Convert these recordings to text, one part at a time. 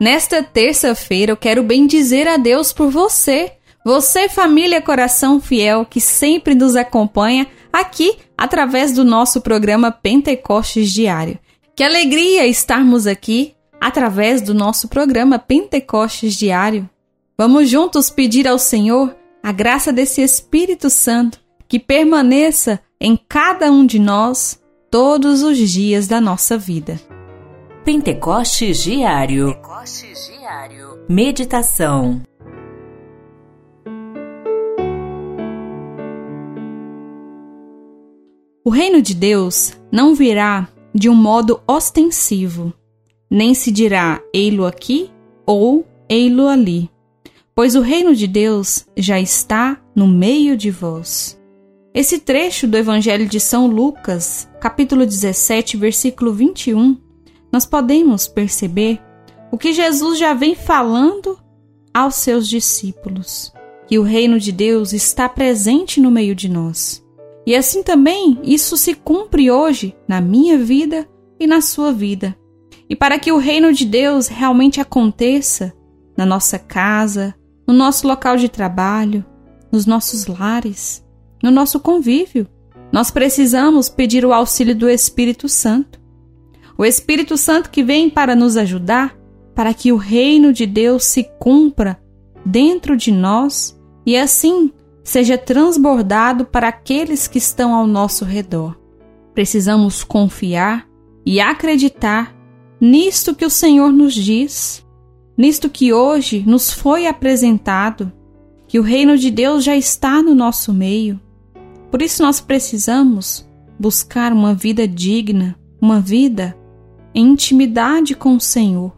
Nesta terça-feira eu quero bem dizer a Deus por você. Você, família Coração Fiel, que sempre nos acompanha aqui através do nosso programa Pentecostes Diário. Que alegria estarmos aqui através do nosso programa Pentecostes Diário. Vamos juntos pedir ao Senhor a graça desse Espírito Santo que permaneça em cada um de nós todos os dias da nossa vida. Pentecostes Diário. Pentecostes Diário. Meditação. O reino de Deus não virá de um modo ostensivo, nem se dirá ei-lo aqui ou ei-lo ali, pois o reino de Deus já está no meio de vós. Esse trecho do Evangelho de São Lucas, capítulo 17, versículo 21, nós podemos perceber o que Jesus já vem falando aos seus discípulos, que o reino de Deus está presente no meio de nós. E assim também isso se cumpre hoje na minha vida e na sua vida. E para que o reino de Deus realmente aconteça na nossa casa, no nosso local de trabalho, nos nossos lares, no nosso convívio. Nós precisamos pedir o auxílio do Espírito Santo. O Espírito Santo que vem para nos ajudar para que o reino de Deus se cumpra dentro de nós e assim seja transbordado para aqueles que estão ao nosso redor. Precisamos confiar e acreditar nisto que o Senhor nos diz, nisto que hoje nos foi apresentado, que o reino de Deus já está no nosso meio por isso nós precisamos buscar uma vida digna, uma vida em intimidade com o Senhor,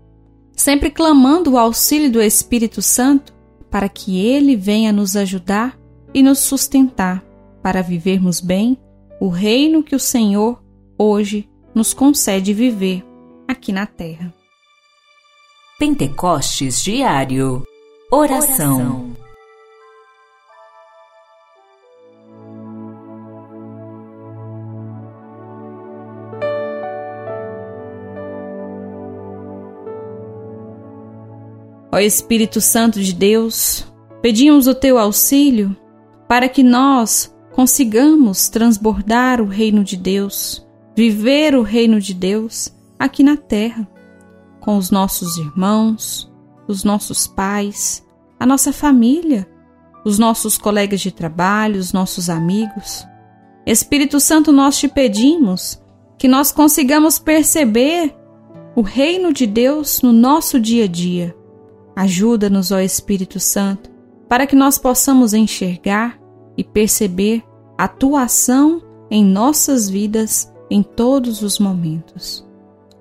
sempre clamando o auxílio do Espírito Santo para que ele venha nos ajudar e nos sustentar para vivermos bem o reino que o Senhor hoje nos concede viver aqui na terra. Pentecostes Diário Oração. Oração. Ó Espírito Santo de Deus, pedimos o teu auxílio para que nós consigamos transbordar o reino de Deus, viver o reino de Deus aqui na terra, com os nossos irmãos, os nossos pais, a nossa família, os nossos colegas de trabalho, os nossos amigos. Espírito Santo, nós te pedimos que nós consigamos perceber o reino de Deus no nosso dia a dia Ajuda-nos, ó Espírito Santo, para que nós possamos enxergar e perceber a tua ação em nossas vidas em todos os momentos.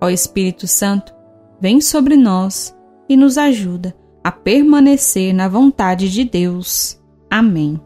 Ó Espírito Santo, vem sobre nós e nos ajuda a permanecer na vontade de Deus. Amém.